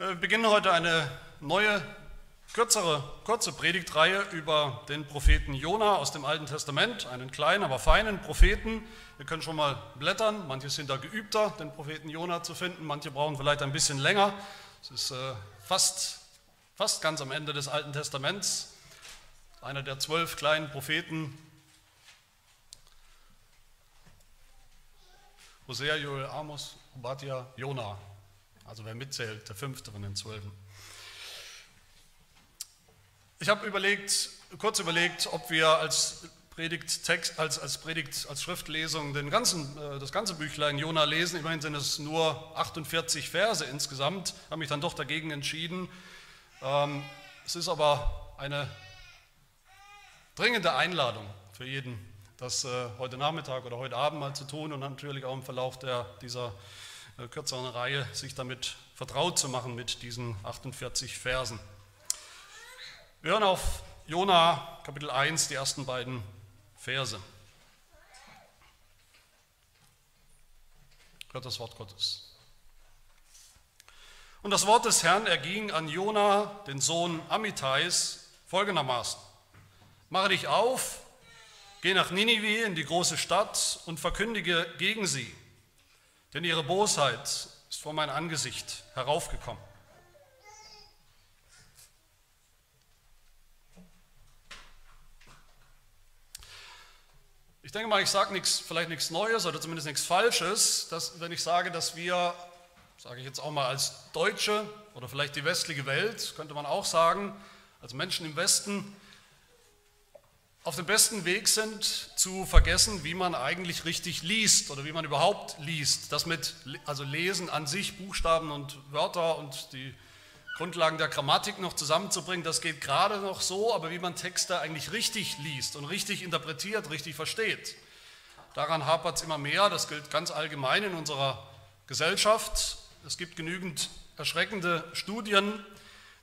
Wir beginnen heute eine neue, kürzere, kurze Predigtreihe über den Propheten Jona aus dem Alten Testament, einen kleinen, aber feinen Propheten. Wir können schon mal blättern, manche sind da geübter, den Propheten Jona zu finden, manche brauchen vielleicht ein bisschen länger. Es ist äh, fast, fast ganz am Ende des Alten Testaments, einer der zwölf kleinen Propheten. Hosea, Joel, Amos, Obadja, Jona. Also wer mitzählt, der fünfte von den zwölfen. Ich habe überlegt, kurz überlegt, ob wir als Predigttext, als, als Predigt, als Schriftlesung den ganzen, äh, das ganze Büchlein Jona lesen. Immerhin sind es nur 48 Verse insgesamt. Habe mich dann doch dagegen entschieden. Ähm, es ist aber eine dringende Einladung für jeden, das äh, heute Nachmittag oder heute Abend mal zu tun und natürlich auch im Verlauf der, dieser kürzeren Reihe sich damit vertraut zu machen mit diesen 48 Versen. Wir hören auf Jona Kapitel 1 die ersten beiden Verse. Hört das Wort Gottes. Und das Wort des Herrn erging an Jona, den Sohn Amitais, folgendermaßen: Mache dich auf, geh nach Ninive in die große Stadt und verkündige gegen sie denn ihre Bosheit ist vor mein Angesicht heraufgekommen. Ich denke mal, ich sage nichts, vielleicht nichts Neues oder zumindest nichts Falsches, dass, wenn ich sage, dass wir, sage ich jetzt auch mal als Deutsche oder vielleicht die westliche Welt, könnte man auch sagen, als Menschen im Westen, auf dem besten Weg sind, zu vergessen, wie man eigentlich richtig liest oder wie man überhaupt liest. Das mit, also Lesen an sich, Buchstaben und Wörter und die Grundlagen der Grammatik noch zusammenzubringen, das geht gerade noch so, aber wie man Texte eigentlich richtig liest und richtig interpretiert, richtig versteht. Daran hapert es immer mehr, das gilt ganz allgemein in unserer Gesellschaft. Es gibt genügend erschreckende Studien,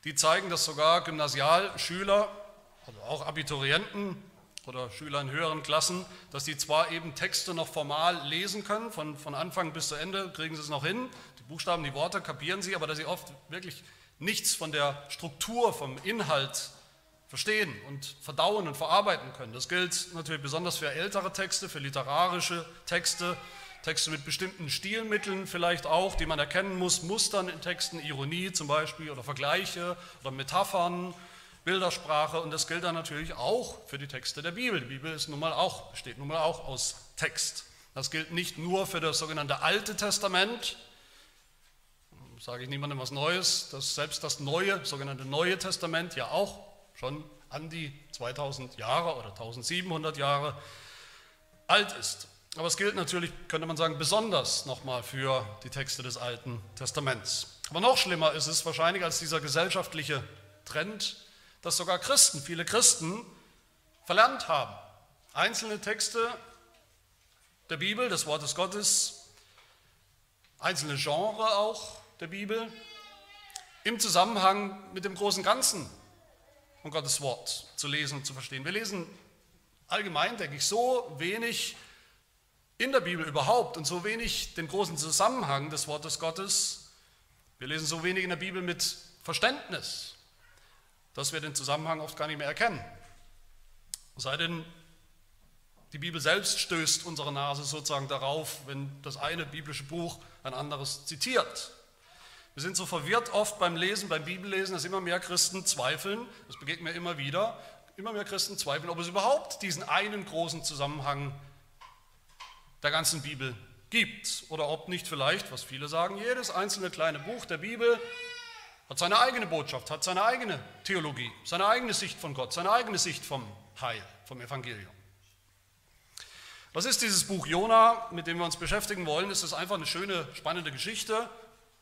die zeigen, dass sogar Gymnasialschüler, also auch Abiturienten, oder Schüler in höheren Klassen, dass die zwar eben Texte noch formal lesen können, von, von Anfang bis zu Ende kriegen sie es noch hin, die Buchstaben, die Worte kapieren sie, aber dass sie oft wirklich nichts von der Struktur, vom Inhalt verstehen und verdauen und verarbeiten können. Das gilt natürlich besonders für ältere Texte, für literarische Texte, Texte mit bestimmten Stilmitteln vielleicht auch, die man erkennen muss, Mustern in Texten, Ironie zum Beispiel oder Vergleiche oder Metaphern Bildersprache und das gilt dann natürlich auch für die Texte der Bibel. Die Bibel ist nun mal auch, besteht nun mal auch aus Text. Das gilt nicht nur für das sogenannte Alte Testament, sage ich niemandem was Neues, dass selbst das neue, sogenannte Neue Testament ja auch schon an die 2000 Jahre oder 1700 Jahre alt ist. Aber es gilt natürlich, könnte man sagen, besonders nochmal für die Texte des Alten Testaments. Aber noch schlimmer ist es wahrscheinlich als dieser gesellschaftliche Trend, dass sogar Christen, viele Christen verlernt haben, einzelne Texte der Bibel, des Wortes Gottes, einzelne Genre auch der Bibel, im Zusammenhang mit dem großen Ganzen von Gottes Wort zu lesen und zu verstehen. Wir lesen allgemein, denke ich, so wenig in der Bibel überhaupt und so wenig den großen Zusammenhang des Wortes Gottes. Wir lesen so wenig in der Bibel mit Verständnis dass wir den Zusammenhang oft gar nicht mehr erkennen. Sei denn, die Bibel selbst stößt unsere Nase sozusagen darauf, wenn das eine biblische Buch ein anderes zitiert. Wir sind so verwirrt oft beim Lesen, beim Bibellesen, dass immer mehr Christen zweifeln, das begegnet mir immer wieder, immer mehr Christen zweifeln, ob es überhaupt diesen einen großen Zusammenhang der ganzen Bibel gibt oder ob nicht vielleicht, was viele sagen, jedes einzelne kleine Buch der Bibel hat seine eigene Botschaft, hat seine eigene Theologie, seine eigene Sicht von Gott, seine eigene Sicht vom Heil, vom Evangelium. Was ist dieses Buch Jona, mit dem wir uns beschäftigen wollen? Ist es einfach eine schöne, spannende Geschichte?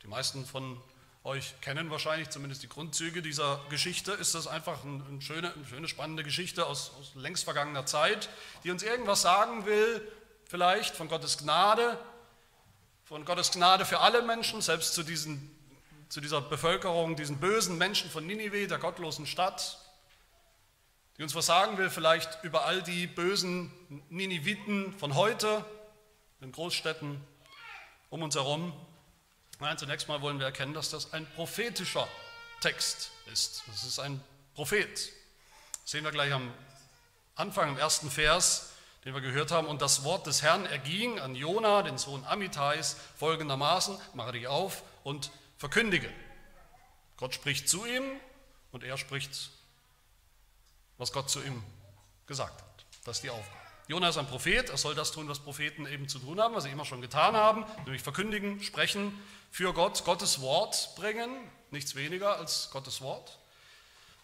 Die meisten von euch kennen wahrscheinlich zumindest die Grundzüge dieser Geschichte. Ist das einfach eine schöne, eine schöne spannende Geschichte aus, aus längst vergangener Zeit, die uns irgendwas sagen will, vielleicht von Gottes Gnade, von Gottes Gnade für alle Menschen, selbst zu diesen zu dieser Bevölkerung, diesen bösen Menschen von Ninive, der gottlosen Stadt, die uns was sagen will, vielleicht über all die bösen Niniviten von heute, in Großstädten um uns herum. Nein, zunächst mal wollen wir erkennen, dass das ein prophetischer Text ist. Das ist ein Prophet. Das sehen wir gleich am Anfang, im ersten Vers, den wir gehört haben. Und das Wort des Herrn erging an Jona, den Sohn Amitais, folgendermaßen: Mache dich auf und verkündige. Gott spricht zu ihm und er spricht, was Gott zu ihm gesagt hat. Das ist die Aufgabe. Jona ist ein Prophet, er soll das tun, was Propheten eben zu tun haben, was sie immer schon getan haben, nämlich verkündigen, sprechen, für Gott, Gottes Wort bringen, nichts weniger als Gottes Wort.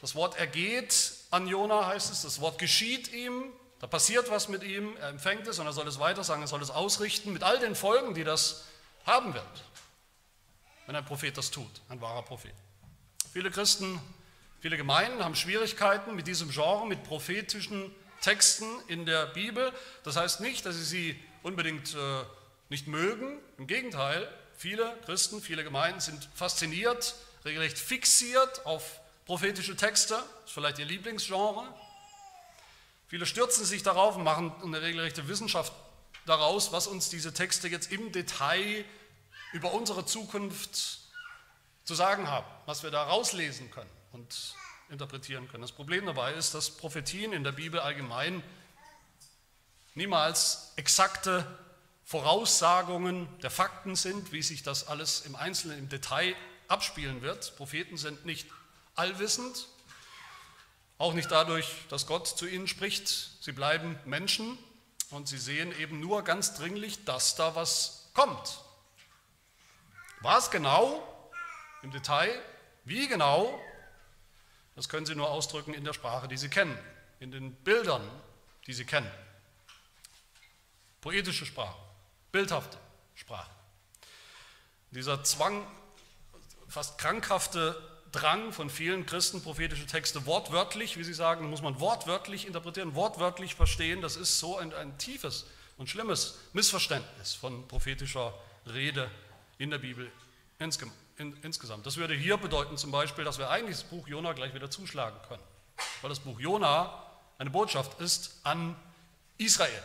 Das Wort ergeht an Jona, heißt es, das Wort geschieht ihm, da passiert was mit ihm, er empfängt es und er soll es weiter sagen, er soll es ausrichten, mit all den Folgen, die das haben wird, wenn ein Prophet das tut, ein wahrer Prophet. Viele Christen, viele Gemeinden haben Schwierigkeiten mit diesem Genre, mit prophetischen Texten in der Bibel. Das heißt nicht, dass sie sie unbedingt äh, nicht mögen. Im Gegenteil, viele Christen, viele Gemeinden sind fasziniert, regelrecht fixiert auf prophetische Texte. Das ist vielleicht ihr Lieblingsgenre. Viele stürzen sich darauf und machen eine regelrechte Wissenschaft daraus, was uns diese Texte jetzt im Detail über unsere Zukunft zu sagen haben, was wir da rauslesen können und interpretieren können. Das Problem dabei ist, dass Prophetien in der Bibel allgemein niemals exakte Voraussagungen der Fakten sind, wie sich das alles im Einzelnen, im Detail abspielen wird. Propheten sind nicht allwissend, auch nicht dadurch, dass Gott zu ihnen spricht. Sie bleiben Menschen und sie sehen eben nur ganz dringlich, dass da was kommt. Was genau im Detail, wie genau, das können Sie nur ausdrücken in der Sprache, die Sie kennen, in den Bildern, die Sie kennen. Poetische Sprache, bildhafte Sprache. Dieser Zwang, fast krankhafte Drang von vielen Christen, prophetische Texte wortwörtlich, wie sie sagen, muss man wortwörtlich interpretieren, wortwörtlich verstehen. Das ist so ein, ein tiefes und schlimmes Missverständnis von prophetischer Rede in der Bibel insgesamt in, insgesamt. Das würde hier bedeuten zum Beispiel, dass wir eigentlich das Buch Jona gleich wieder zuschlagen können. Weil das Buch Jona eine Botschaft ist an Israel.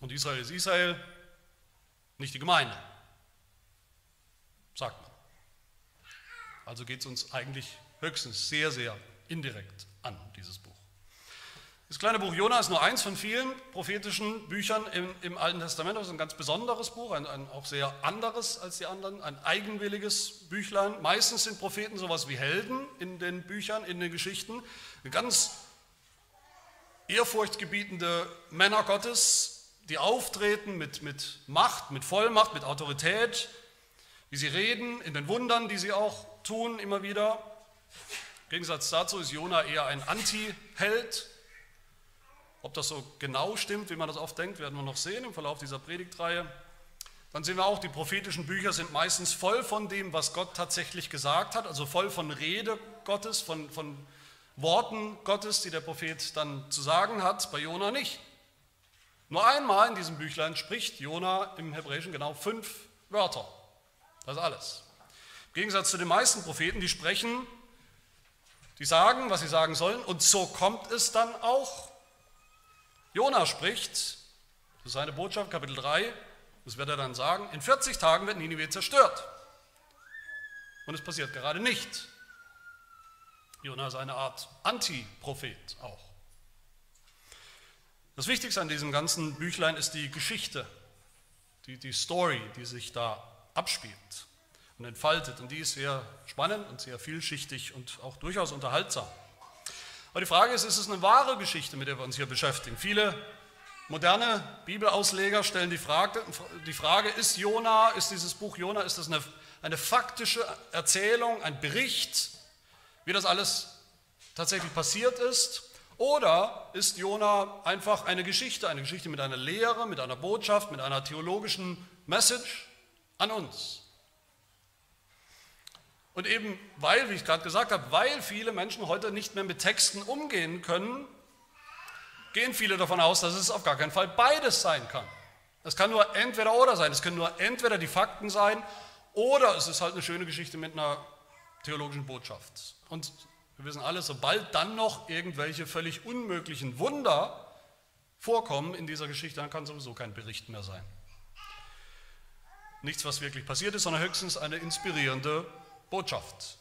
Und Israel ist Israel, nicht die Gemeinde, sagt man. Also geht es uns eigentlich höchstens sehr, sehr indirekt an, dieses Buch. Das kleine Buch Jona ist nur eins von vielen prophetischen Büchern im, im Alten Testament. Das ist ein ganz besonderes Buch, ein, ein, auch sehr anderes als die anderen, ein eigenwilliges Büchlein. Meistens sind Propheten sowas wie Helden in den Büchern, in den Geschichten. Ganz ehrfurchtgebietende Männer Gottes, die auftreten mit, mit Macht, mit Vollmacht, mit Autorität, wie sie reden, in den Wundern, die sie auch tun immer wieder. Im Gegensatz dazu ist Jona eher ein Anti-Held, ob das so genau stimmt, wie man das oft denkt, werden wir noch sehen im Verlauf dieser Predigtreihe. Dann sehen wir auch, die prophetischen Bücher sind meistens voll von dem, was Gott tatsächlich gesagt hat, also voll von Rede Gottes, von, von Worten Gottes, die der Prophet dann zu sagen hat, bei Jona nicht. Nur einmal in diesem Büchlein spricht Jona im Hebräischen genau fünf Wörter. Das ist alles. Im Gegensatz zu den meisten Propheten, die sprechen, die sagen, was sie sagen sollen, und so kommt es dann auch. Jona spricht, das ist seine Botschaft, Kapitel 3, das wird er dann sagen, in 40 Tagen wird Ninive zerstört. Und es passiert gerade nicht. Jona ist eine Art Antiprophet auch. Das Wichtigste an diesem ganzen Büchlein ist die Geschichte, die, die Story, die sich da abspielt und entfaltet. Und die ist sehr spannend und sehr vielschichtig und auch durchaus unterhaltsam. Aber die Frage ist, ist es eine wahre Geschichte, mit der wir uns hier beschäftigen? Viele moderne Bibelausleger stellen die Frage, die Frage ist Jona, ist dieses Buch Jona, ist das eine, eine faktische Erzählung, ein Bericht, wie das alles tatsächlich passiert ist? Oder ist Jona einfach eine Geschichte, eine Geschichte mit einer Lehre, mit einer Botschaft, mit einer theologischen Message an uns? Und eben weil, wie ich gerade gesagt habe, weil viele Menschen heute nicht mehr mit Texten umgehen können, gehen viele davon aus, dass es auf gar keinen Fall beides sein kann. Es kann nur entweder oder sein. Es können nur entweder die Fakten sein oder es ist halt eine schöne Geschichte mit einer theologischen Botschaft. Und wir wissen alle, sobald dann noch irgendwelche völlig unmöglichen Wunder vorkommen in dieser Geschichte, dann kann sowieso kein Bericht mehr sein. nichts, was wirklich passiert ist, sondern höchstens eine inspirierende Botschaft.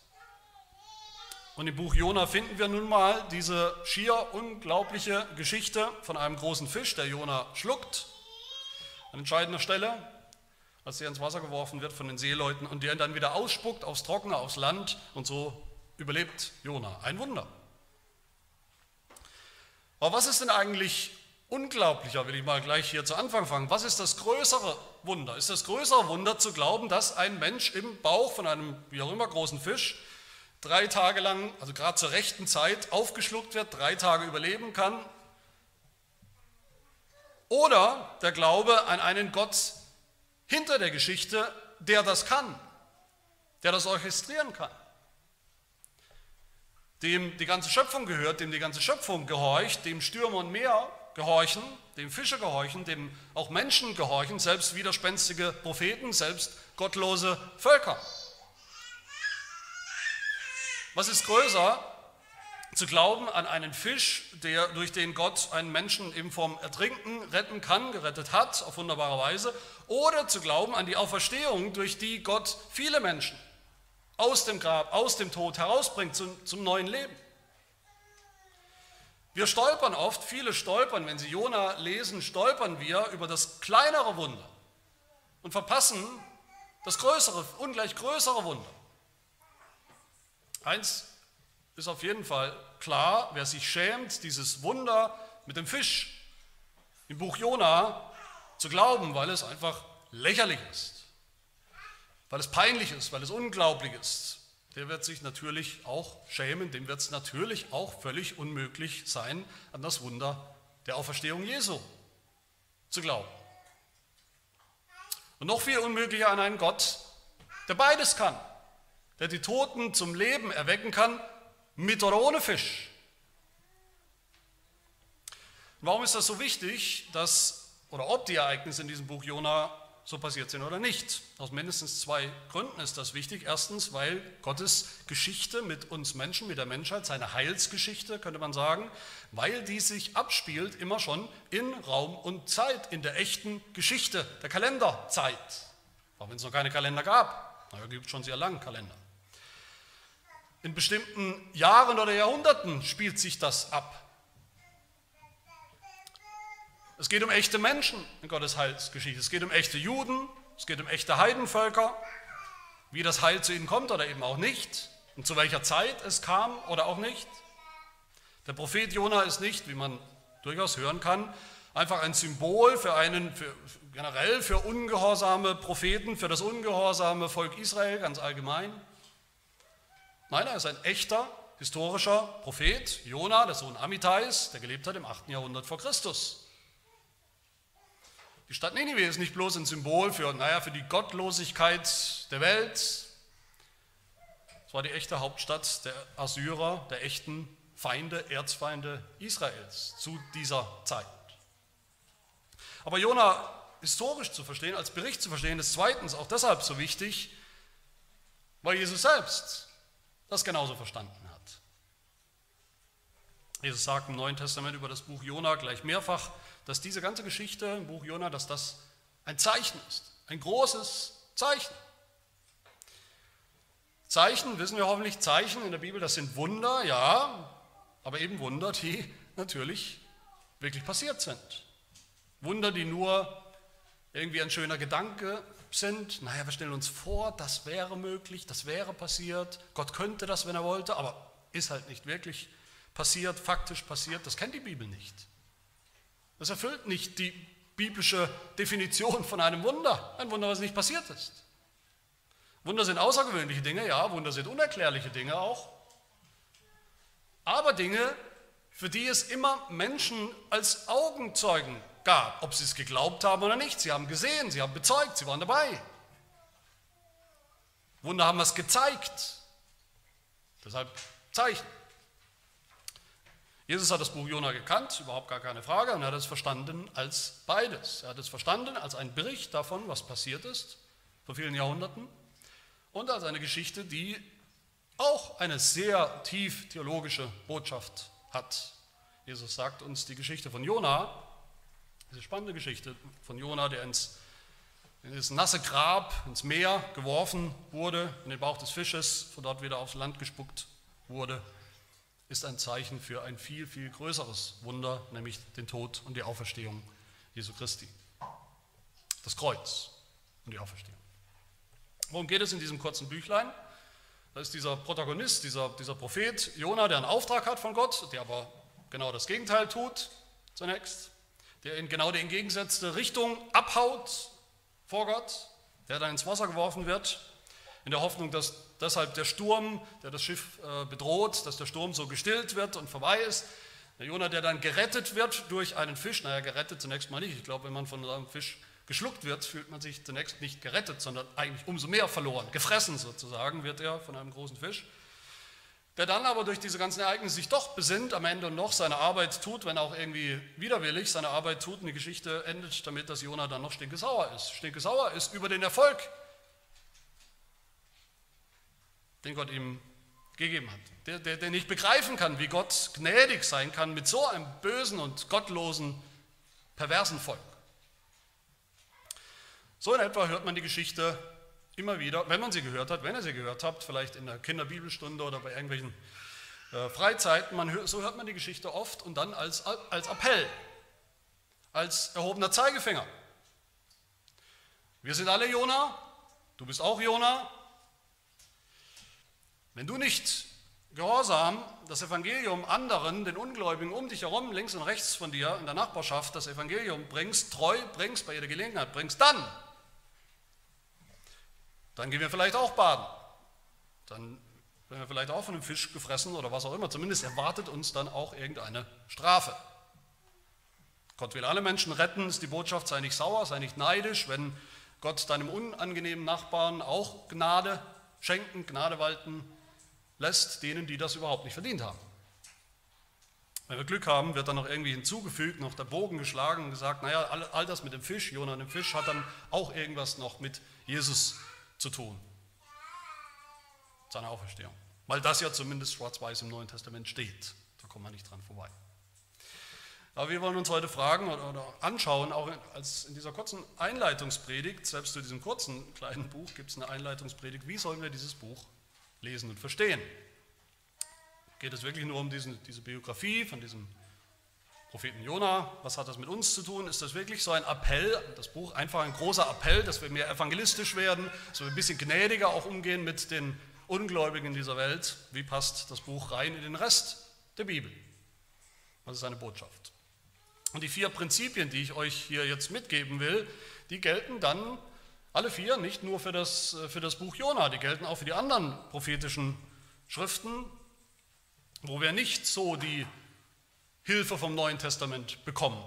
Und im Buch Jona finden wir nun mal diese schier unglaubliche Geschichte von einem großen Fisch, der Jona schluckt, an entscheidender Stelle, als er ins Wasser geworfen wird von den Seeleuten und der ihn dann wieder ausspuckt aufs Trockene, aufs Land und so überlebt Jona. Ein Wunder. Aber was ist denn eigentlich unglaublicher, will ich mal gleich hier zu Anfang fangen. Was ist das größere Wunder? Ist das größere Wunder zu glauben, dass ein Mensch im Bauch von einem, wie auch immer, großen Fisch drei Tage lang, also gerade zur rechten Zeit, aufgeschluckt wird, drei Tage überleben kann? Oder der Glaube an einen Gott hinter der Geschichte, der das kann, der das orchestrieren kann, dem die ganze Schöpfung gehört, dem die ganze Schöpfung gehorcht, dem Stürme und Meer gehorchen, dem Fische gehorchen, dem auch Menschen gehorchen, selbst widerspenstige Propheten, selbst gottlose Völker. Was ist größer, zu glauben an einen Fisch, der, durch den Gott einen Menschen eben vom Ertrinken retten kann, gerettet hat, auf wunderbare Weise, oder zu glauben an die Auferstehung, durch die Gott viele Menschen aus dem Grab, aus dem Tod herausbringt zum, zum neuen Leben. Wir stolpern oft, viele stolpern, wenn sie Jona lesen, stolpern wir über das kleinere Wunder und verpassen das größere, ungleich größere Wunder. Eins ist auf jeden Fall klar, wer sich schämt, dieses Wunder mit dem Fisch im Buch Jona zu glauben, weil es einfach lächerlich ist, weil es peinlich ist, weil es unglaublich ist, der wird sich natürlich auch schämen, dem wird es natürlich auch völlig unmöglich sein, an das Wunder der Auferstehung Jesu zu glauben. Und noch viel unmöglicher an einen Gott, der beides kann, der die Toten zum Leben erwecken kann, mit oder ohne Fisch. Warum ist das so wichtig, dass, oder ob die Ereignisse in diesem Buch Jona so passiert sind oder nicht. Aus mindestens zwei Gründen ist das wichtig. Erstens, weil Gottes Geschichte mit uns Menschen, mit der Menschheit, seine Heilsgeschichte, könnte man sagen, weil die sich abspielt immer schon in Raum und Zeit, in der echten Geschichte, der Kalenderzeit. Auch wenn es noch keine Kalender gab. Naja, gibt schon sehr lange Kalender. In bestimmten Jahren oder Jahrhunderten spielt sich das ab. Es geht um echte Menschen in Gottes Heilsgeschichte. Es geht um echte Juden, es geht um echte Heidenvölker, wie das Heil zu ihnen kommt oder eben auch nicht und zu welcher Zeit es kam oder auch nicht. Der Prophet Jona ist nicht, wie man durchaus hören kann, einfach ein Symbol für einen, für, generell für ungehorsame Propheten, für das ungehorsame Volk Israel ganz allgemein. Nein, er ist ein echter historischer Prophet, Jona, der Sohn Amitais, der gelebt hat im 8. Jahrhundert vor Christus. Die Stadt Ninive ist nicht bloß ein Symbol für, naja, für die Gottlosigkeit der Welt. Es war die echte Hauptstadt der Assyrer, der echten Feinde, Erzfeinde Israels zu dieser Zeit. Aber Jona historisch zu verstehen, als Bericht zu verstehen, ist zweitens auch deshalb so wichtig, weil Jesus selbst das genauso verstanden. Jesus sagt im Neuen Testament über das Buch Jona gleich mehrfach, dass diese ganze Geschichte im Buch Jona, dass das ein Zeichen ist, ein großes Zeichen. Zeichen, wissen wir hoffentlich, Zeichen in der Bibel, das sind Wunder, ja, aber eben Wunder, die natürlich wirklich passiert sind. Wunder, die nur irgendwie ein schöner Gedanke sind. Naja, wir stellen uns vor, das wäre möglich, das wäre passiert. Gott könnte das, wenn er wollte, aber ist halt nicht wirklich passiert, faktisch passiert. Das kennt die Bibel nicht. Das erfüllt nicht die biblische Definition von einem Wunder. Ein Wunder, was nicht passiert ist. Wunder sind außergewöhnliche Dinge, ja, Wunder sind unerklärliche Dinge auch. Aber Dinge, für die es immer Menschen als Augenzeugen gab, ob sie es geglaubt haben oder nicht. Sie haben gesehen, sie haben bezeugt, sie waren dabei. Wunder haben was gezeigt. Deshalb Zeichen. Jesus hat das Buch Jona gekannt, überhaupt gar keine Frage, und er hat es verstanden als beides. Er hat es verstanden als einen Bericht davon, was passiert ist vor vielen Jahrhunderten und als eine Geschichte, die auch eine sehr tief theologische Botschaft hat. Jesus sagt uns die Geschichte von Jona, diese spannende Geschichte von Jona, der ins in das nasse Grab, ins Meer geworfen wurde, in den Bauch des Fisches, von dort wieder aufs Land gespuckt wurde, ist ein Zeichen für ein viel, viel größeres Wunder, nämlich den Tod und die Auferstehung Jesu Christi. Das Kreuz und die Auferstehung. Worum geht es in diesem kurzen Büchlein? Da ist dieser Protagonist, dieser, dieser Prophet Jona, der einen Auftrag hat von Gott, der aber genau das Gegenteil tut zunächst, der in genau die entgegengesetzte Richtung abhaut vor Gott, der dann ins Wasser geworfen wird, in der Hoffnung, dass deshalb der Sturm, der das Schiff äh, bedroht, dass der Sturm so gestillt wird und vorbei ist. Der Jona, der dann gerettet wird durch einen Fisch, naja, gerettet zunächst mal nicht. Ich glaube, wenn man von einem Fisch geschluckt wird, fühlt man sich zunächst nicht gerettet, sondern eigentlich umso mehr verloren. Gefressen sozusagen wird er von einem großen Fisch. Der dann aber durch diese ganzen Ereignisse sich doch besinnt am Ende und noch seine Arbeit tut, wenn auch irgendwie widerwillig seine Arbeit tut. Und die Geschichte endet damit, dass Jona dann noch stinkesauer ist. Stinkesauer ist über den Erfolg, den Gott ihm gegeben hat. Der, der, der nicht begreifen kann, wie Gott gnädig sein kann mit so einem bösen und gottlosen, perversen Volk. So in etwa hört man die Geschichte immer wieder, wenn man sie gehört hat, wenn ihr sie gehört habt, vielleicht in der Kinderbibelstunde oder bei irgendwelchen äh, Freizeiten, hört, so hört man die Geschichte oft und dann als, als Appell, als erhobener Zeigefinger. Wir sind alle Jona, du bist auch Jona. Wenn du nicht gehorsam das Evangelium anderen, den Ungläubigen um dich herum, links und rechts von dir, in der Nachbarschaft, das Evangelium bringst, treu bringst, bei jeder Gelegenheit bringst, dann dann gehen wir vielleicht auch baden. Dann werden wir vielleicht auch von einem Fisch gefressen oder was auch immer. Zumindest erwartet uns dann auch irgendeine Strafe. Gott will alle Menschen retten, ist die Botschaft, sei nicht sauer, sei nicht neidisch, wenn Gott deinem unangenehmen Nachbarn auch Gnade schenken, Gnade walten lässt, denen, die das überhaupt nicht verdient haben. Wenn wir Glück haben, wird dann noch irgendwie hinzugefügt, noch der Bogen geschlagen und gesagt, naja, all, das mit dem Fisch, Jonah und dem Fisch, hat dann auch irgendwas noch mit Jesus zu tun. Seine Auferstehung. Weil das ja zumindest schwarz-weiß im Neuen Testament steht. Da kommt man nicht dran vorbei. Aber wir wollen uns heute fragen oder anschauen, auch als in dieser kurzen Einleitungspredigt, selbst zu diesem kurzen kleinen Buch gibt es eine Einleitungspredigt, wie sollen wir dieses Buch lesen und verstehen? Geht es wirklich nur um diesen, diese Biografie von diesem Propheten Jona, was hat das mit uns zu tun? Ist das wirklich so ein Appell, das Buch einfach ein großer Appell, dass wir mehr evangelistisch werden, so ein bisschen gnädiger auch umgehen mit den Ungläubigen dieser Welt? Wie passt das Buch rein in den Rest der Bibel? Was ist seine Botschaft? Und die vier Prinzipien, die ich euch hier jetzt mitgeben will, die gelten dann alle vier, nicht nur für das, für das Buch Jona, die gelten auch für die anderen prophetischen Schriften, wo wir nicht so die Hilfe vom Neuen Testament bekommen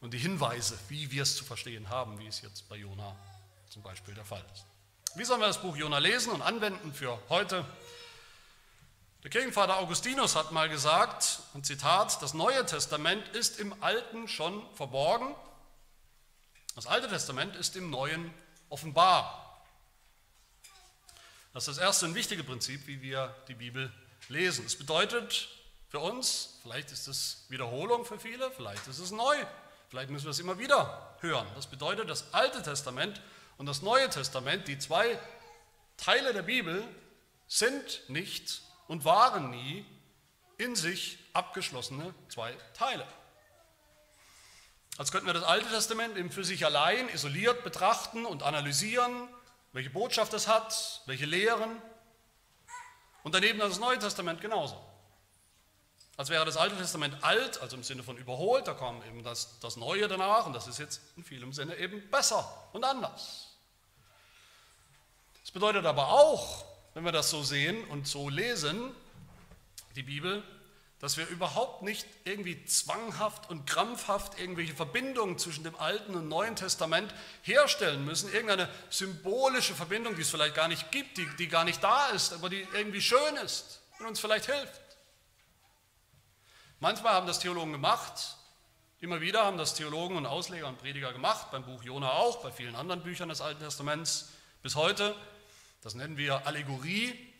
und die Hinweise, wie wir es zu verstehen haben, wie es jetzt bei Jona zum Beispiel der Fall ist. Wie sollen wir das Buch Jona lesen und anwenden für heute? Der Kirchenvater Augustinus hat mal gesagt, ein Zitat, das Neue Testament ist im Alten schon verborgen, das Alte Testament ist im Neuen offenbar. Das ist das erste und wichtige Prinzip, wie wir die Bibel lesen. Es bedeutet, für uns. Vielleicht ist es Wiederholung für viele, vielleicht ist es neu. Vielleicht müssen wir es immer wieder hören. Das bedeutet, das Alte Testament und das Neue Testament, die zwei Teile der Bibel, sind nicht und waren nie in sich abgeschlossene zwei Teile. Als könnten wir das Alte Testament eben für sich allein isoliert betrachten und analysieren, welche Botschaft es hat, welche Lehren. Und daneben das Neue Testament genauso. Als wäre das Alte Testament alt, also im Sinne von überholt, da kam eben das, das Neue danach und das ist jetzt in vielem Sinne eben besser und anders. Das bedeutet aber auch, wenn wir das so sehen und so lesen, die Bibel, dass wir überhaupt nicht irgendwie zwanghaft und krampfhaft irgendwelche Verbindungen zwischen dem Alten und Neuen Testament herstellen müssen, irgendeine symbolische Verbindung, die es vielleicht gar nicht gibt, die, die gar nicht da ist, aber die irgendwie schön ist und uns vielleicht hilft. Manchmal haben das Theologen gemacht, immer wieder haben das Theologen und Ausleger und Prediger gemacht, beim Buch Jona auch, bei vielen anderen Büchern des Alten Testaments bis heute. Das nennen wir Allegorie.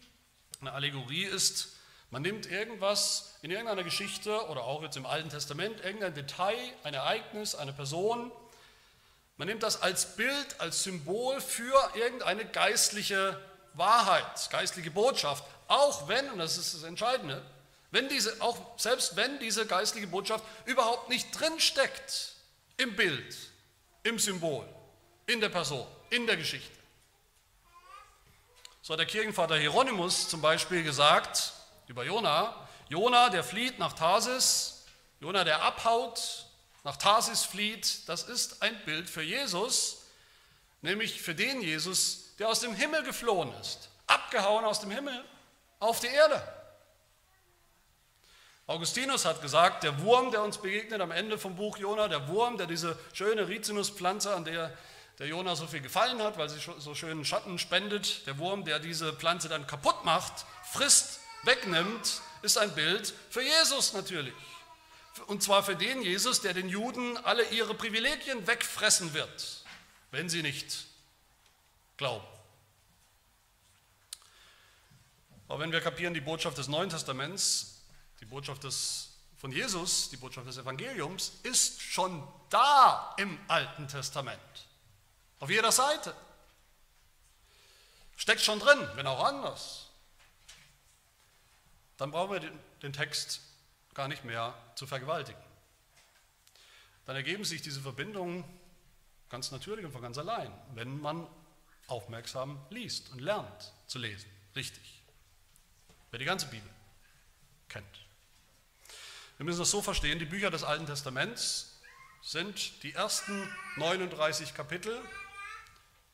Eine Allegorie ist, man nimmt irgendwas in irgendeiner Geschichte oder auch jetzt im Alten Testament, irgendein Detail, ein Ereignis, eine Person, Man nimmt das als Bild, als Symbol für irgendeine geistliche Wahrheit, geistliche Botschaft, auch wenn, und das ist das Entscheidende, wenn diese, auch selbst wenn diese geistliche Botschaft überhaupt nicht drinsteckt im Bild, im Symbol, in der Person, in der Geschichte. So hat der Kirchenvater Hieronymus zum Beispiel gesagt über Jona, Jona, der flieht nach Tarsis, Jona, der abhaut, nach Tarsis flieht, das ist ein Bild für Jesus, nämlich für den Jesus, der aus dem Himmel geflohen ist, abgehauen aus dem Himmel auf die Erde. Augustinus hat gesagt, der Wurm, der uns begegnet am Ende vom Buch Jona, der Wurm, der diese schöne Rizinuspflanze, an der der Jona so viel gefallen hat, weil sie so schönen Schatten spendet, der Wurm, der diese Pflanze dann kaputt macht, frisst, wegnimmt, ist ein Bild für Jesus natürlich. Und zwar für den Jesus, der den Juden alle ihre Privilegien wegfressen wird, wenn sie nicht glauben. Aber wenn wir kapieren die Botschaft des Neuen Testaments, die Botschaft des, von Jesus, die Botschaft des Evangeliums, ist schon da im Alten Testament. Auf jeder Seite. Steckt schon drin, wenn auch anders. Dann brauchen wir den, Text gar nicht mehr zu vergewaltigen. Dann ergeben sich diese Verbindungen ganz natürlich und von ganz allein, wenn man aufmerksam liest und lernt zu lesen. Richtig. Wer die ganze Bibel kennt. Wir müssen das so verstehen, die Bücher des Alten Testaments sind die ersten 39 Kapitel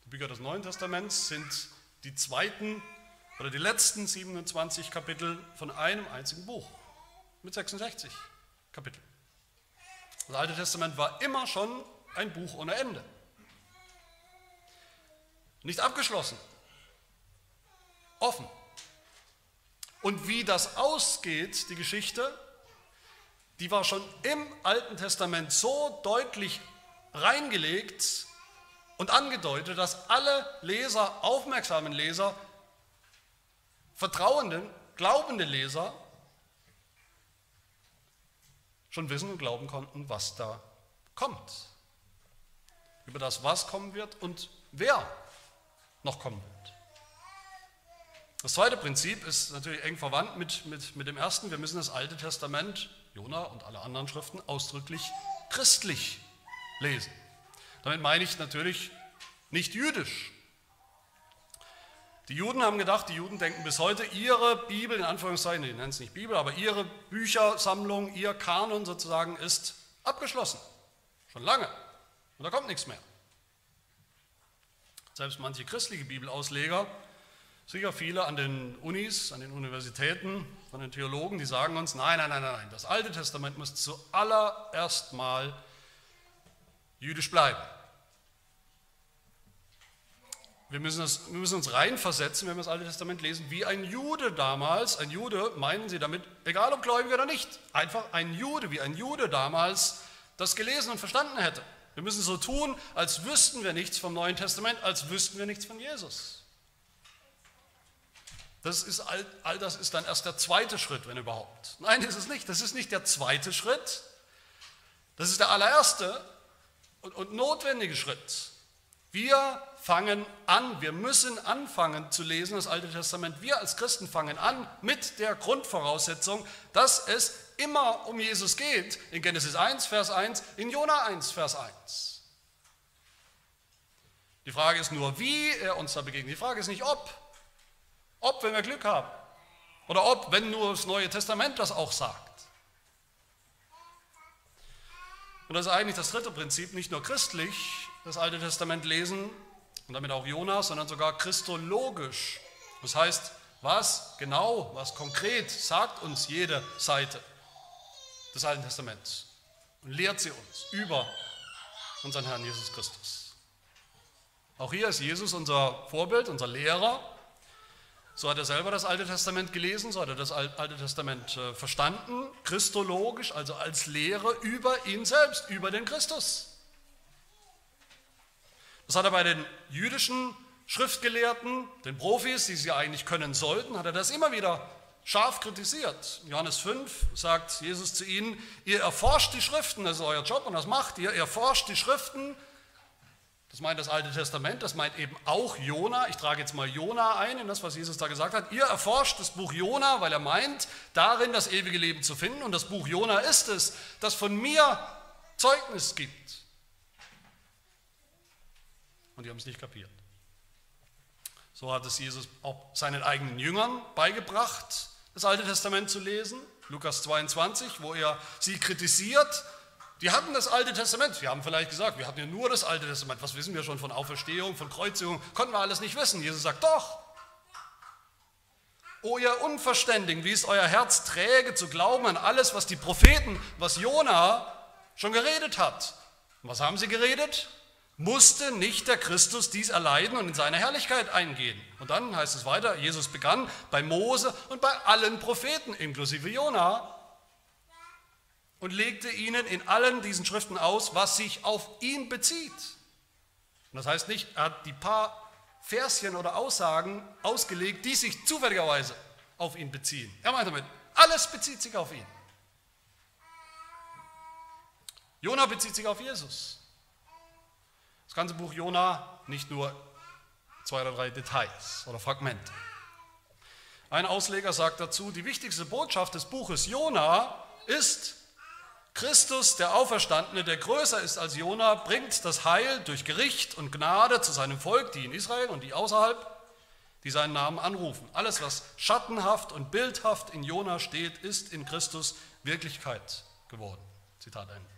die Bücher des Neuen Testaments sind die zweiten oder die letzten 27 Kapitel von einem einzigen Buch mit 66 Kapiteln. Das Alte Testament war immer schon ein Buch ohne Ende. Nicht abgeschlossen, offen. Und wie das ausgeht, die Geschichte, die war schon im Alten Testament so deutlich reingelegt, und angedeutet, dass alle Leser, aufmerksamen Leser, vertrauenden, glaubende Leser schon wissen und glauben konnten, was da kommt. Über das, was kommen wird und wer noch kommen wird. Das zweite Prinzip ist natürlich eng verwandt mit, mit, mit dem ersten. Wir müssen das Alte Testament, Jona und alle anderen Schriften, ausdrücklich christlich lesen. Damit meine ich natürlich nicht jüdisch. Die Juden haben gedacht, die Juden denken bis heute, ihre Bibel, in Anführungszeichen, die nennen es nicht Bibel, aber ihre Büchersammlung, ihr Kanon sozusagen ist abgeschlossen. Schon lange. Und da kommt nichts mehr. Selbst manche christliche Bibelausleger, sicher viele an den Unis, an den Universitäten, von den Theologen, die sagen uns, nein, nein, nein, nein, das Alte Testament muss zuallererst mal jüdisch bleiben. Wir müssen, das, wir müssen, uns reinversetzen, wenn wir das Alte Testament lesen, wie ein Jude damals, ein Jude, meinen Sie damit, egal ob gläubig oder nicht, einfach ein Jude, wie ein Jude damals das gelesen und verstanden hätte. Wir müssen so tun, als wüssten wir nichts vom Neuen Testament, als wüssten wir nichts von Jesus. Das ist all, all das ist dann erst der zweite Schritt, wenn überhaupt. Nein, ist nicht. Das ist nicht der zweite Schritt. Das ist der allererste und, und notwendige Schritt. Wir fangen an, wir müssen anfangen zu lesen das Alte Testament. Wir als Christen fangen an mit der Grundvoraussetzung, dass es immer um Jesus geht. In Genesis 1, Vers 1, in Jona 1, Vers 1. Die Frage ist nur, wie er uns da begegnet. Die Frage ist nicht, ob. Ob, wenn wir Glück haben. Oder ob, wenn nur das Neue Testament das auch sagt. Und das ist eigentlich das dritte Prinzip, nicht nur christlich, das Alte Testament lesen und damit auch Jonas, sondern sogar christologisch. Das heißt, was genau, was konkret sagt uns jede Seite des Alten Testaments und lehrt sie uns über unseren Herrn Jesus Christus. Auch hier ist Jesus unser Vorbild, unser Lehrer. So hat er selber das Alte Testament gelesen, so hat er das Alte Testament äh, verstanden, christologisch, also als Lehre über ihn selbst, über den Christus. Das hat er bei den jüdischen Schriftgelehrten, den Profis, die sie eigentlich können sollten, hat er das immer wieder scharf kritisiert. Johannes 5 sagt Jesus zu ihnen, ihr erforscht die Schriften, das ist euer Job und das macht ihr, ihr erforscht die Schriften, Das meint das Alte Testament, das meint eben auch Jona. Ich trage jetzt mal Jona ein in das, was Jesus da gesagt hat. Ihr erforscht das Buch Jona, weil er meint, darin das ewige Leben zu finden. Und das Buch Jona ist es, das von mir Zeugnis gibt. Und die haben es nicht kapiert. So hat es Jesus auch seinen eigenen Jüngern beigebracht, das Alte Testament zu lesen. Lukas 22, wo er sie kritisiert die hatten das Alte Testament. Sie haben vielleicht gesagt, wir hatten ja nur das Alte Testament. Was wissen wir schon von Auferstehung, von Kreuzigung? Konnten wir alles nicht wissen. Jesus sagt, doch. O ihr Unverständigen, wie ist euer Herz träge zu glauben an alles, was die Propheten, was Jona schon geredet hat. Und was haben sie geredet? Musste nicht der Christus dies erleiden und in seine Herrlichkeit eingehen? Und dann heißt es weiter, Jesus begann bei Mose und bei allen Propheten, inklusive Jona, und legte ihnen in allen diesen Schriften aus, was sich auf ihn bezieht. Und das heißt nicht, er hat die paar Verschen oder Aussagen ausgelegt, die sich zufälligerweise auf ihn beziehen. Er meint damit, alles bezieht sich auf ihn. Jona bezieht sich auf Jesus. Das ganze Buch Jona, nicht nur zwei oder drei Details oder Fragmente. Ein Ausleger sagt dazu, die wichtigste Botschaft des Buches Jona ist, Christus, der Auferstandene, der größer ist als Jona, bringt das Heil durch Gericht und Gnade zu seinem Volk, die in Israel und die außerhalb, die seinen Namen anrufen. Alles, was schattenhaft und bildhaft in Jona steht, ist in Christus Wirklichkeit geworden. Zitat Ende.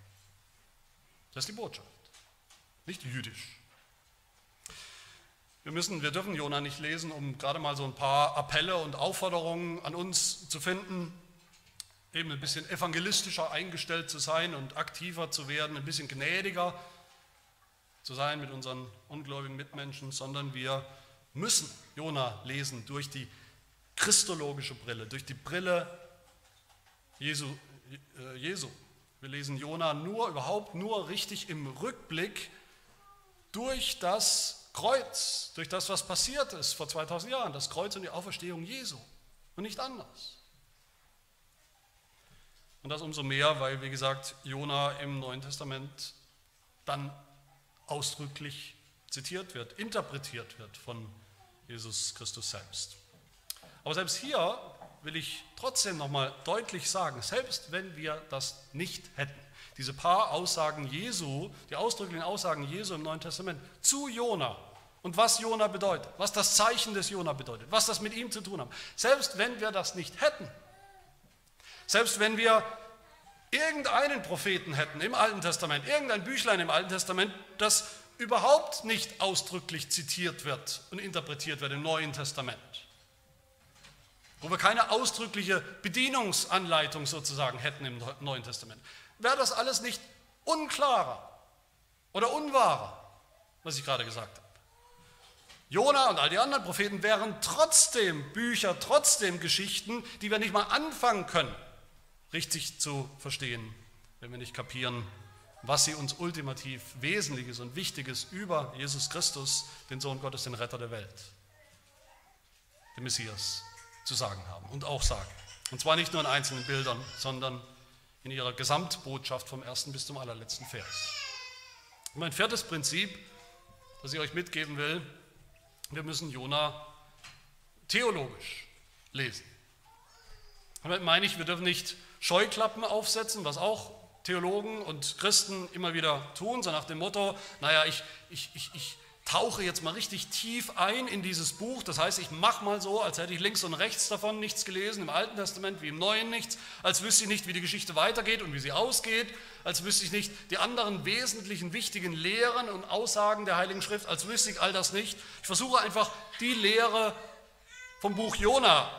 Das ist die Botschaft, nicht jüdisch. Wir, müssen, wir dürfen Jona nicht lesen, um gerade mal so ein paar Appelle und Aufforderungen an uns zu finden, eben ein bisschen evangelistischer eingestellt zu sein und aktiver zu werden, ein bisschen gnädiger zu sein mit unseren ungläubigen Mitmenschen, sondern wir müssen Jona lesen durch die christologische Brille, durch die Brille Jesu. Äh, Jesu. Wir lesen Jona nur, überhaupt nur richtig im Rückblick durch das Kreuz, durch das, was passiert ist vor 2000 Jahren, das Kreuz und die Auferstehung Jesu und nicht anders. Und das umso mehr, weil, wie gesagt, Jona im Neuen Testament dann ausdrücklich zitiert wird, interpretiert wird von Jesus Christus selbst. Aber selbst hier will ich trotzdem nochmal deutlich sagen, selbst wenn wir das nicht hätten, diese paar Aussagen Jesu, die ausdrücklichen Aussagen Jesu im Neuen Testament zu Jona und was Jona bedeutet, was das Zeichen des Jona bedeutet, was das mit ihm zu tun hat, selbst wenn wir das nicht hätten, selbst wenn wir irgendeinen Propheten hätten im Alten Testament, irgendein Büchlein im Alten Testament, das überhaupt nicht ausdrücklich zitiert wird und interpretiert wird im Neuen Testament, wo wir keine ausdrückliche Bedienungsanleitung sozusagen hätten im Neuen Testament, wäre das alles nicht unklarer oder unwahrer, was ich gerade gesagt habe. Jona und all die anderen Propheten wären trotzdem Bücher, trotzdem Geschichten, die wir nicht mal anfangen können richtig zu verstehen, wenn wir nicht kapieren, was sie uns ultimativ Wesentliches und Wichtiges über Jesus Christus, den Sohn Gottes, den Retter der Welt, den Messias, zu sagen haben und auch sagen. Und zwar nicht nur in einzelnen Bildern, sondern in ihrer Gesamtbotschaft vom ersten bis zum allerletzten Vers. Und mein viertes Prinzip, das ich euch mitgeben will, wir müssen Jona theologisch lesen. Damit meine ich, wir dürfen nicht Scheuklappen aufsetzen, was auch Theologen und Christen immer wieder tun, so nach dem Motto, naja, ich, ich, ich, ich tauche jetzt mal richtig tief ein in dieses Buch, das heißt, ich mache mal so, als hätte ich links und rechts davon nichts gelesen, im Alten Testament wie im Neuen nichts, als wüsste ich nicht, wie die Geschichte weitergeht und wie sie ausgeht, als wüsste ich nicht die anderen wesentlichen, wichtigen Lehren und Aussagen der Heiligen Schrift, als wüsste ich all das nicht. Ich versuche einfach die Lehre vom Buch Jona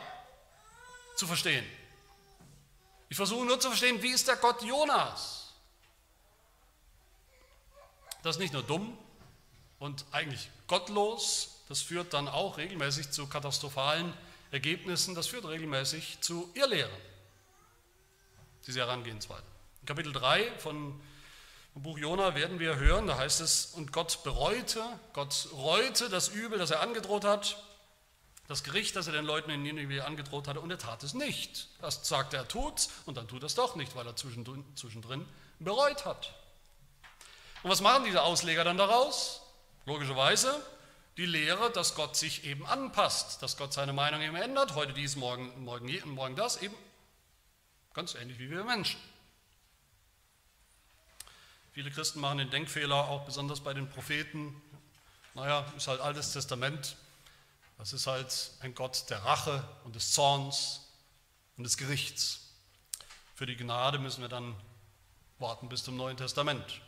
zu verstehen. Ich versuche nur zu verstehen, wie ist der Gott Jonas? Das ist nicht nur dumm und eigentlich gottlos, das führt dann auch regelmäßig zu katastrophalen Ergebnissen, das führt regelmäßig zu Irrlehren, diese Herangehensweise. In Kapitel 3 von im Buch Jona werden wir hören, da heißt es, und Gott bereute, Gott reute das Übel, das er angedroht hat, das Gericht, das er den Leuten in Nineveh angedroht hatte, und er tat es nicht. Erst sagte er, tut's, und dann tut er es doch nicht, weil er zwischendrin bereut hat. Und was machen diese Ausleger dann daraus? Logischerweise die Lehre, dass Gott sich eben anpasst, dass Gott seine Meinung eben ändert, heute dies, morgen, morgen, morgen das, eben ganz ähnlich wie wir Menschen. Viele Christen machen den Denkfehler, auch besonders bei den Propheten. Naja, ist halt Altes Testament. Das ist halt ein Gott der Rache und des Zorns und des Gerichts. Für die Gnade müssen wir dann warten bis zum Neuen Testament.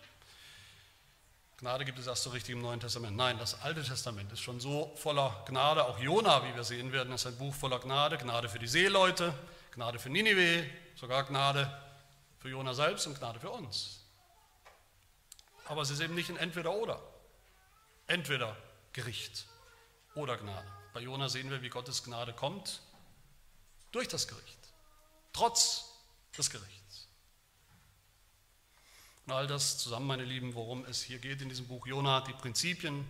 Gnade gibt es erst so richtig im Neuen Testament. Nein, das Alte Testament ist schon so voller Gnade. Auch Jona, wie wir sehen werden, ist ein Buch voller Gnade. Gnade für die Seeleute, Gnade für Ninive, sogar Gnade für Jona selbst und Gnade für uns. Aber es ist eben nicht ein Entweder-Oder. Entweder Gericht oder Gnade. Bei Jona sehen wir, wie Gottes Gnade kommt durch das Gericht, trotz des Gerichts. All das zusammen, meine Lieben, worum es hier geht in diesem Buch Jona, die Prinzipien,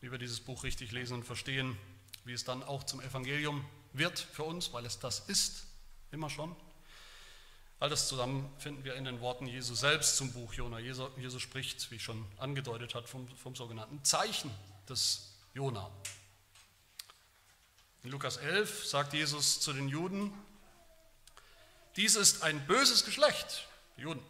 wie wir dieses Buch richtig lesen und verstehen, wie es dann auch zum Evangelium wird für uns, weil es das ist, immer schon. All das zusammen finden wir in den Worten Jesu selbst zum Buch Jona. Jesus, Jesus spricht, wie schon angedeutet hat, vom, vom sogenannten Zeichen des Jona. In Lukas 11 sagt Jesus zu den Juden, dies ist ein böses Geschlecht, Juden.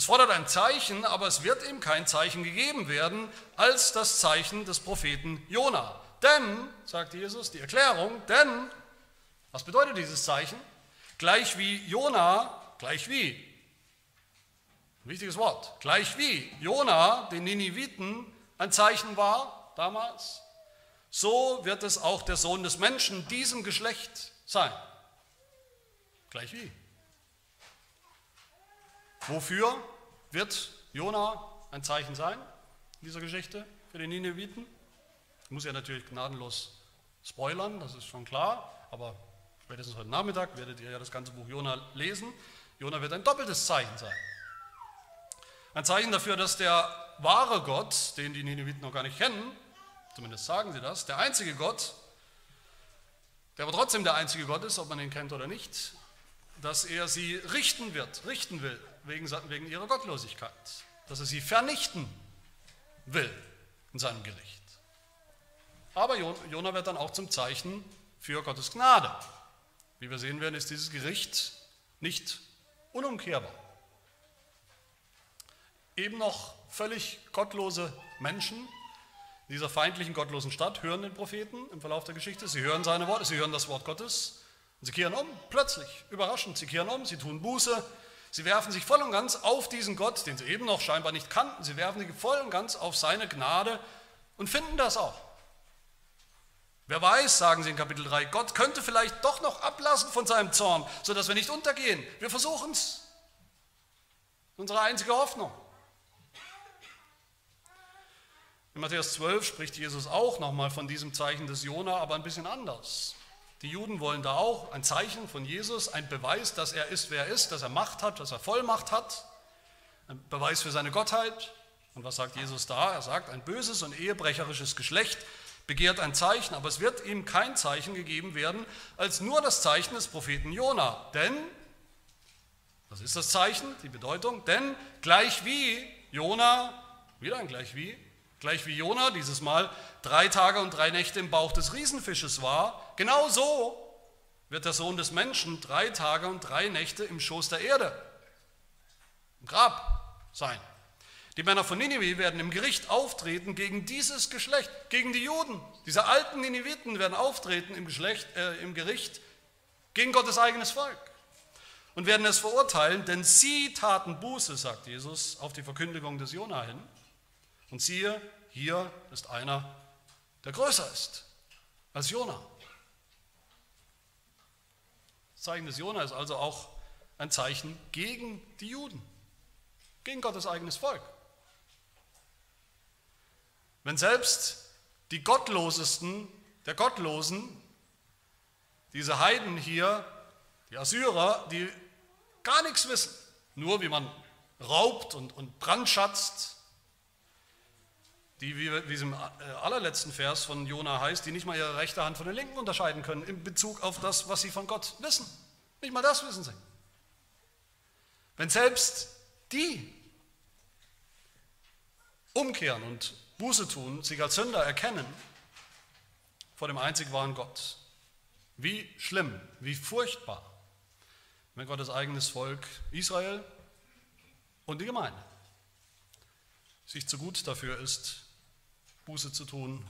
Es fordert ein Zeichen, aber es wird ihm kein Zeichen gegeben werden als das Zeichen des Propheten Jona. Denn, sagt Jesus, die Erklärung, denn, was bedeutet dieses Zeichen? Gleich wie Jona gleich wie, wichtiges Wort, gleich wie Jona den Niniviten ein Zeichen war damals, so wird es auch der Sohn des Menschen diesem Geschlecht sein. Gleich wie. Wofür wird Jona ein Zeichen sein in dieser Geschichte für die Nineviten? Ich muss ja natürlich gnadenlos spoilern, das ist schon klar, aber spätestens heute Nachmittag werdet ihr ja das ganze Buch Jona lesen. Jona wird ein doppeltes Zeichen sein. Ein Zeichen dafür, dass der wahre Gott, den die Nineviten noch gar nicht kennen, zumindest sagen sie das, der einzige Gott, der aber trotzdem der einzige Gott ist, ob man ihn kennt oder nicht, dass er sie richten wird, richten will, wegen, wegen ihrer Gottlosigkeit, dass er sie vernichten will in seinem Gericht. Aber Jona wird dann auch zum Zeichen für Gottes Gnade. Wie wir sehen werden, ist dieses Gericht nicht unumkehrbar. Eben noch völlig gottlose Menschen in dieser feindlichen, gottlosen Stadt hören den Propheten im Verlauf der Geschichte. Sie hören seine Worte, sie hören das Wort Gottes und sie kehren um, plötzlich, überraschend. Sie kehren um, sie tun Buße, sie werfen sich voll und ganz auf diesen Gott, den sie eben noch scheinbar nicht kannten. Sie werfen sich voll und ganz auf seine Gnade und finden das auch. Wer weiß, sagen sie in Kapitel 3, Gott könnte vielleicht doch noch ablassen von seinem Zorn, sodass wir nicht untergehen. Wir versuchen es. Unsere einzige Hoffnung. In Matthäus 12 spricht Jesus auch nochmal von diesem Zeichen des Jona, aber ein bisschen anders. Die Juden wollen da auch ein Zeichen von Jesus, ein Beweis, dass er ist, wer er ist, dass er Macht hat, dass er Vollmacht hat, ein Beweis für seine Gottheit. Und was sagt Jesus da? Er sagt, ein böses und ehebrecherisches Geschlecht begehrt ein Zeichen, aber es wird ihm kein Zeichen gegeben werden, als nur das Zeichen des Propheten Jona. Denn, was ist das Zeichen, die Bedeutung? Denn gleich wie Jona, wieder ein gleich wie, gleich wie Jona dieses Mal drei Tage und drei Nächte im Bauch des Riesenfisches war, genau so wird der Sohn des Menschen drei Tage und drei Nächte im Schoß der Erde, im Grab sein. Die Männer von Ninive werden im Gericht auftreten gegen dieses Geschlecht, gegen die Juden. Diese alten Niniviten werden auftreten im, äh, im Gericht gegen Gottes eigenes Volk und werden es verurteilen, denn sie taten Buße, sagt Jesus, auf die Verkündigung des Jona hin. Und siehe, hier ist einer, der größer ist als Jona. Das Zeichen des Jona ist also auch ein Zeichen gegen die Juden, gegen Gottes eigenes Volk. Wenn selbst die Gottlosesten der Gottlosen, diese Heiden hier, die Assyrer, die gar nichts wissen, nur wie man raubt und, und brandschatzt, die, wie, es im äh, allerletzten Vers von Jona heißt, die nicht mal ihre rechte Hand von der linken unterscheiden können in Bezug auf das, was sie von Gott wissen. Nicht mal das wissen sie. Wenn selbst die umkehren und Buße tun, sich als Sünder erkennen vor dem einzig wahren Gott. Wie schlimm, wie furchtbar, wenn Gottes eigenes Volk Israel und die Gemeinde sich zu gut dafür ist, Buße zu tun,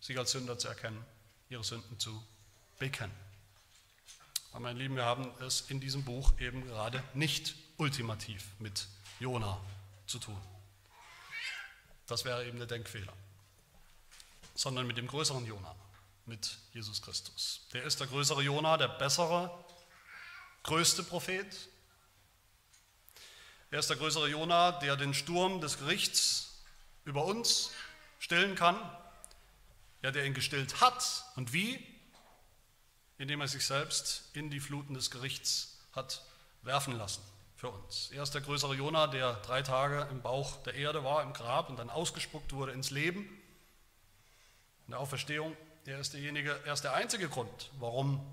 sich als Sünder zu erkennen, ihre Sünden zu bekennen. Aber meine Lieben, wir haben es in diesem Buch eben gerade nicht ultimativ mit Jona zu tun. Das wäre eben der Denkfehler. Sondern mit dem größeren Jona, mit Jesus Christus. Der ist der größere Jona, der bessere, größte Prophet. Er ist der größere Jona, der den Sturm des Gerichts über uns stillen kann. Ja, der ihn gestillt hat. Und wie? Indem er sich selbst in die Fluten des Gerichts hat werfen lassen für uns. Er ist der größere Jona, der drei Tage im Bauch der Erde war, im Grab und dann ausgespuckt wurde ins Leben, in der Auferstehung. Er ist derjenige, er ist der einzige Grund, warum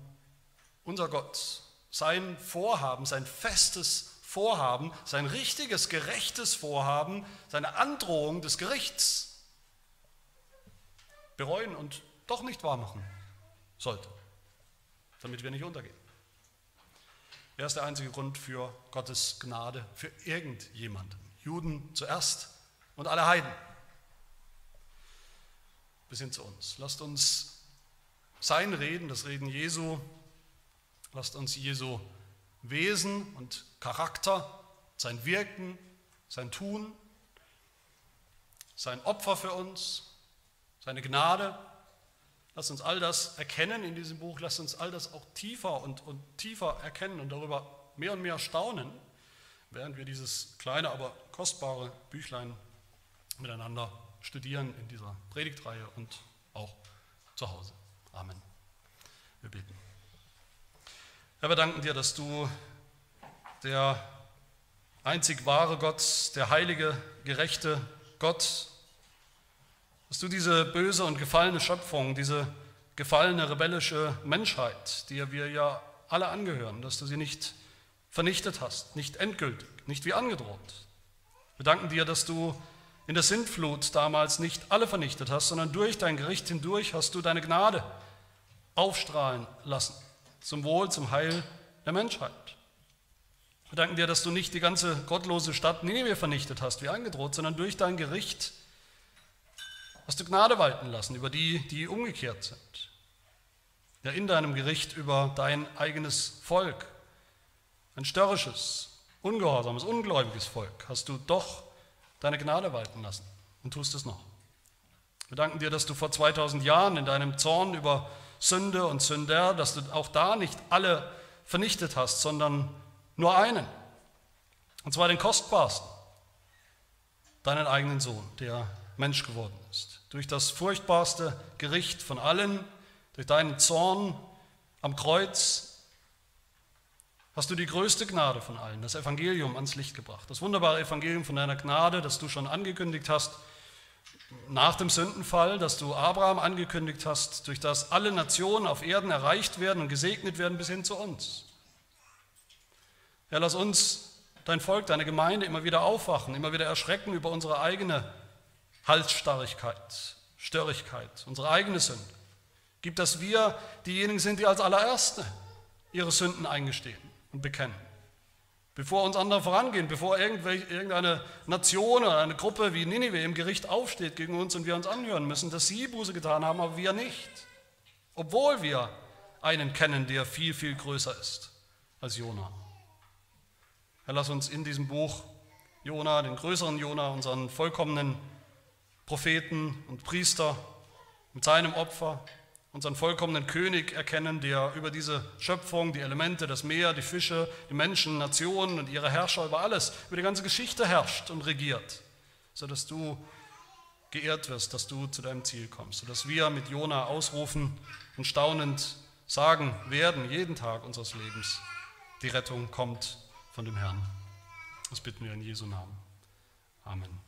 unser Gott sein Vorhaben, sein festes Vorhaben, sein richtiges, gerechtes Vorhaben, seine Androhung des Gerichts bereuen und doch nicht wahrmachen sollte, damit wir nicht untergehen. Er ist der einzige Grund für Gottes Gnade für irgendjemanden. Juden zuerst und alle Heiden. Bis hin zu uns. Lasst uns sein Reden, das Reden Jesu, lasst uns Jesu Wesen und Charakter, sein Wirken, sein Tun, sein Opfer für uns, seine Gnade Lass uns all das erkennen in diesem Buch, lass uns all das auch tiefer und, und tiefer erkennen und darüber mehr und mehr staunen, während wir dieses kleine, aber kostbare Büchlein miteinander studieren in dieser Predigtreihe und auch zu Hause. Amen. Wir beten. Herr, wir danken dir, dass du der einzig wahre Gott, der heilige, gerechte Gott dass du diese böse und gefallene Schöpfung, diese gefallene rebellische Menschheit, der wir ja alle angehören, dass du sie nicht vernichtet hast, nicht endgültig, nicht wie angedroht. Wir danken dir, dass du in der Sintflut damals nicht alle vernichtet hast, sondern durch dein Gericht hindurch hast du deine Gnade aufstrahlen lassen, zum Wohl, zum Heil der Menschheit. Wir danken dir, dass du nicht die ganze gottlose Stadt Nineveh vernichtet hast, wie angedroht, sondern durch dein Gericht hast du Gnade walten lassen über die, die umgekehrt sind. Ja, in deinem Gericht über dein eigenes Volk, ein störrisches, ungehorsames, ungläubiges Volk, hast du doch deine Gnade walten lassen und tust es noch. Wir danken dir, dass du vor 2000 Jahren in deinem Zorn über Sünde und Sünder, dass du auch da nicht alle vernichtet hast, sondern nur einen. Und zwar den kostbarsten, deinen eigenen Sohn, der Mensch geworden ist. Durch das furchtbarste Gericht von allen, durch deinen Zorn am Kreuz, hast du die größte Gnade von allen, das Evangelium ans Licht gebracht. Das wunderbare Evangelium von deiner Gnade, das du schon angekündigt hast nach dem Sündenfall, das du Abraham angekündigt hast, durch das alle Nationen auf Erden erreicht werden und gesegnet werden bis hin zu uns. Herr, lass uns, dein Volk, deine Gemeinde immer wieder aufwachen, immer wieder erschrecken über unsere eigene Halsstarrigkeit, Störrigkeit, unsere eigene Sünde. Gibt, dass wir diejenigen sind, die als allererste ihre Sünden eingestehen und bekennen. Bevor uns andere vorangehen, bevor irgendeine Nation oder eine Gruppe wie Ninive im Gericht aufsteht gegen uns und wir uns anhören müssen, dass sie Buße getan haben, aber wir nicht. Obwohl wir einen kennen, der viel, viel größer ist als Jona. Herr, lass uns in diesem Buch Jona, den größeren Jona, unseren vollkommenen Propheten und Priester mit seinem Opfer unseren vollkommenen König erkennen, der über diese Schöpfung, die Elemente, das Meer, die Fische, die Menschen, Nationen und ihre Herrscher über alles, über die ganze Geschichte herrscht und regiert, sodass du geehrt wirst, dass du zu deinem Ziel kommst, sodass wir mit Jona ausrufen und staunend sagen werden, jeden Tag unseres Lebens, die Rettung kommt von dem Herrn. Das bitten wir in Jesu Namen. Amen.